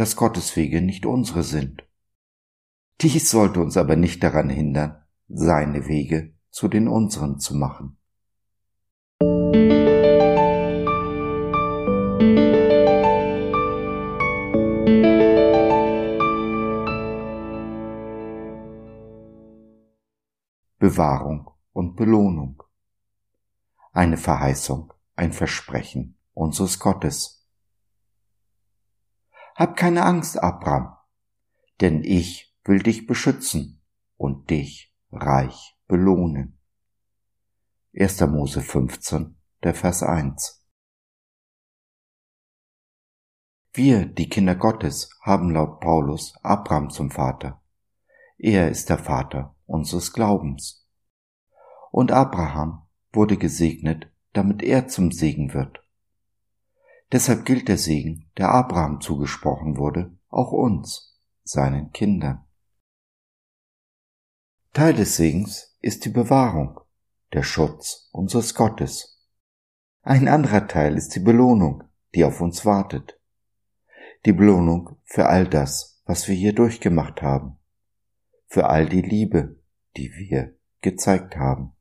dass Gottes Wege nicht unsere sind. Dies sollte uns aber nicht daran hindern, seine Wege zu den unseren zu machen. Bewahrung und Belohnung. Eine Verheißung, ein Versprechen unseres Gottes. Hab keine Angst, Abraham, denn ich will dich beschützen und dich reich belohnen. 1. Mose 15, der Vers 1. Wir, die Kinder Gottes, haben laut Paulus Abraham zum Vater. Er ist der Vater unseres Glaubens. Und Abraham wurde gesegnet, damit er zum Segen wird. Deshalb gilt der Segen, der Abraham zugesprochen wurde, auch uns, seinen Kindern. Teil des Segens ist die Bewahrung, der Schutz unseres Gottes. Ein anderer Teil ist die Belohnung, die auf uns wartet. Die Belohnung für all das, was wir hier durchgemacht haben, für all die Liebe, die wir gezeigt haben.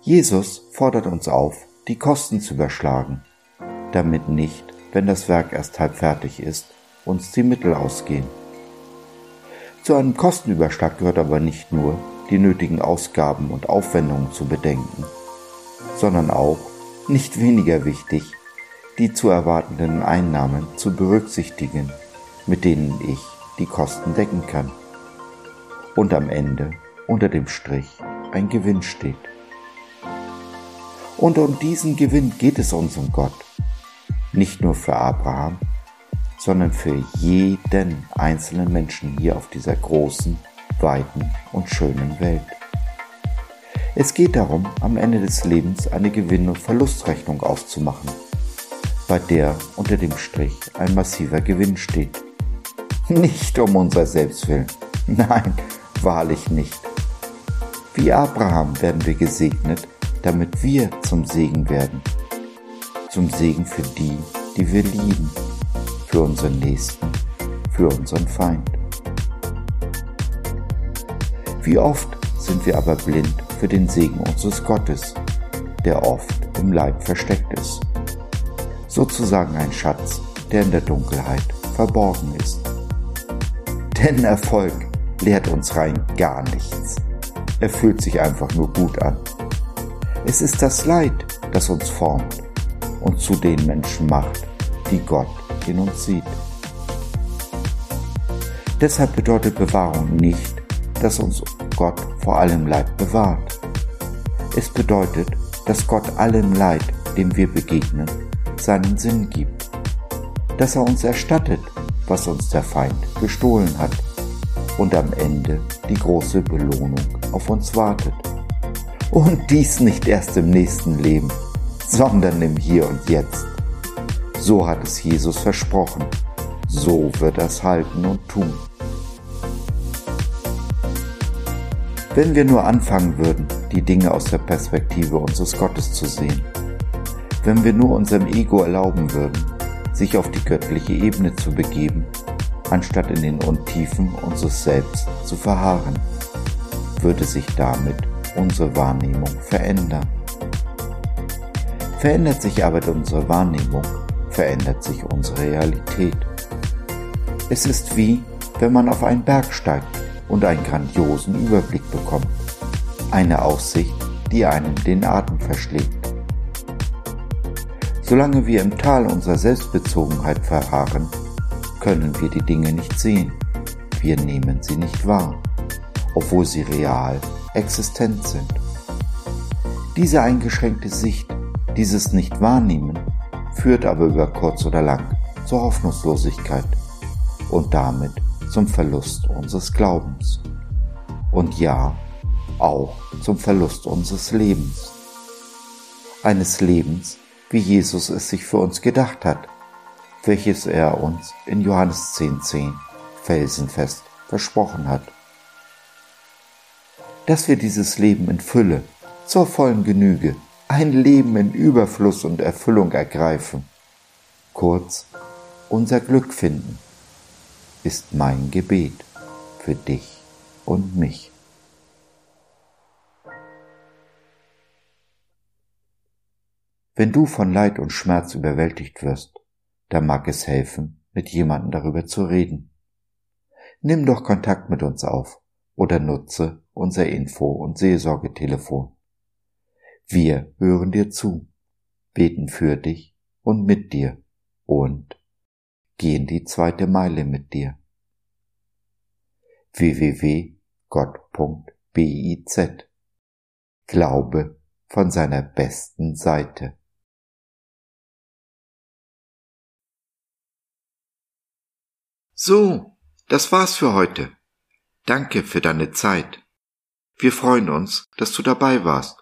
Jesus fordert uns auf, die Kosten zu überschlagen, damit nicht, wenn das Werk erst halb fertig ist, uns die Mittel ausgehen. Zu einem Kostenüberschlag gehört aber nicht nur, die nötigen Ausgaben und Aufwendungen zu bedenken, sondern auch, nicht weniger wichtig, die zu erwartenden Einnahmen zu berücksichtigen, mit denen ich die Kosten decken kann. Und am Ende unter dem Strich ein Gewinn steht. Und um diesen Gewinn geht es unserem Gott. Nicht nur für Abraham, sondern für jeden einzelnen Menschen hier auf dieser großen, weiten und schönen Welt. Es geht darum, am Ende des Lebens eine Gewinn- und Verlustrechnung aufzumachen, bei der unter dem Strich ein massiver Gewinn steht. Nicht um unser Selbstwillen, nein, wahrlich nicht. Wie Abraham werden wir gesegnet damit wir zum Segen werden. Zum Segen für die, die wir lieben, für unseren Nächsten, für unseren Feind. Wie oft sind wir aber blind für den Segen unseres Gottes, der oft im Leib versteckt ist. Sozusagen ein Schatz, der in der Dunkelheit verborgen ist. Denn Erfolg lehrt uns rein gar nichts. Er fühlt sich einfach nur gut an. Es ist das Leid, das uns formt und zu den Menschen macht, die Gott in uns sieht. Deshalb bedeutet Bewahrung nicht, dass uns Gott vor allem Leid bewahrt. Es bedeutet, dass Gott allem Leid, dem wir begegnen, seinen Sinn gibt. Dass er uns erstattet, was uns der Feind gestohlen hat und am Ende die große Belohnung auf uns wartet. Und dies nicht erst im nächsten Leben, sondern im Hier und Jetzt. So hat es Jesus versprochen. So wird er es halten und tun. Wenn wir nur anfangen würden, die Dinge aus der Perspektive unseres Gottes zu sehen, wenn wir nur unserem Ego erlauben würden, sich auf die göttliche Ebene zu begeben, anstatt in den Untiefen unseres Selbst zu verharren, würde sich damit unsere Wahrnehmung verändern. Verändert sich aber unsere Wahrnehmung, verändert sich unsere Realität. Es ist wie, wenn man auf einen Berg steigt und einen grandiosen Überblick bekommt. Eine Aussicht, die einen den Atem verschlägt. Solange wir im Tal unserer Selbstbezogenheit verharren, können wir die Dinge nicht sehen. Wir nehmen sie nicht wahr, obwohl sie real existent sind. Diese eingeschränkte Sicht, dieses Nicht-Wahrnehmen, führt aber über kurz oder lang zur Hoffnungslosigkeit und damit zum Verlust unseres Glaubens. Und ja, auch zum Verlust unseres Lebens. Eines Lebens, wie Jesus es sich für uns gedacht hat, welches er uns in Johannes 10,10 10 felsenfest versprochen hat. Dass wir dieses Leben in Fülle, zur vollen Genüge, ein Leben in Überfluss und Erfüllung ergreifen, kurz unser Glück finden, ist mein Gebet für dich und mich. Wenn du von Leid und Schmerz überwältigt wirst, dann mag es helfen, mit jemandem darüber zu reden. Nimm doch Kontakt mit uns auf oder nutze unser Info- und Seelsorgetelefon. Wir hören dir zu, beten für dich und mit dir und gehen die zweite Meile mit dir. www.gott.biz Glaube von seiner besten Seite. So, das war's für heute. Danke für deine Zeit. Wir freuen uns, dass du dabei warst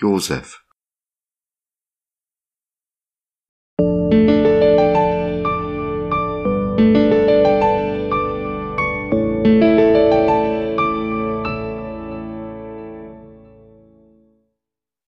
Josef.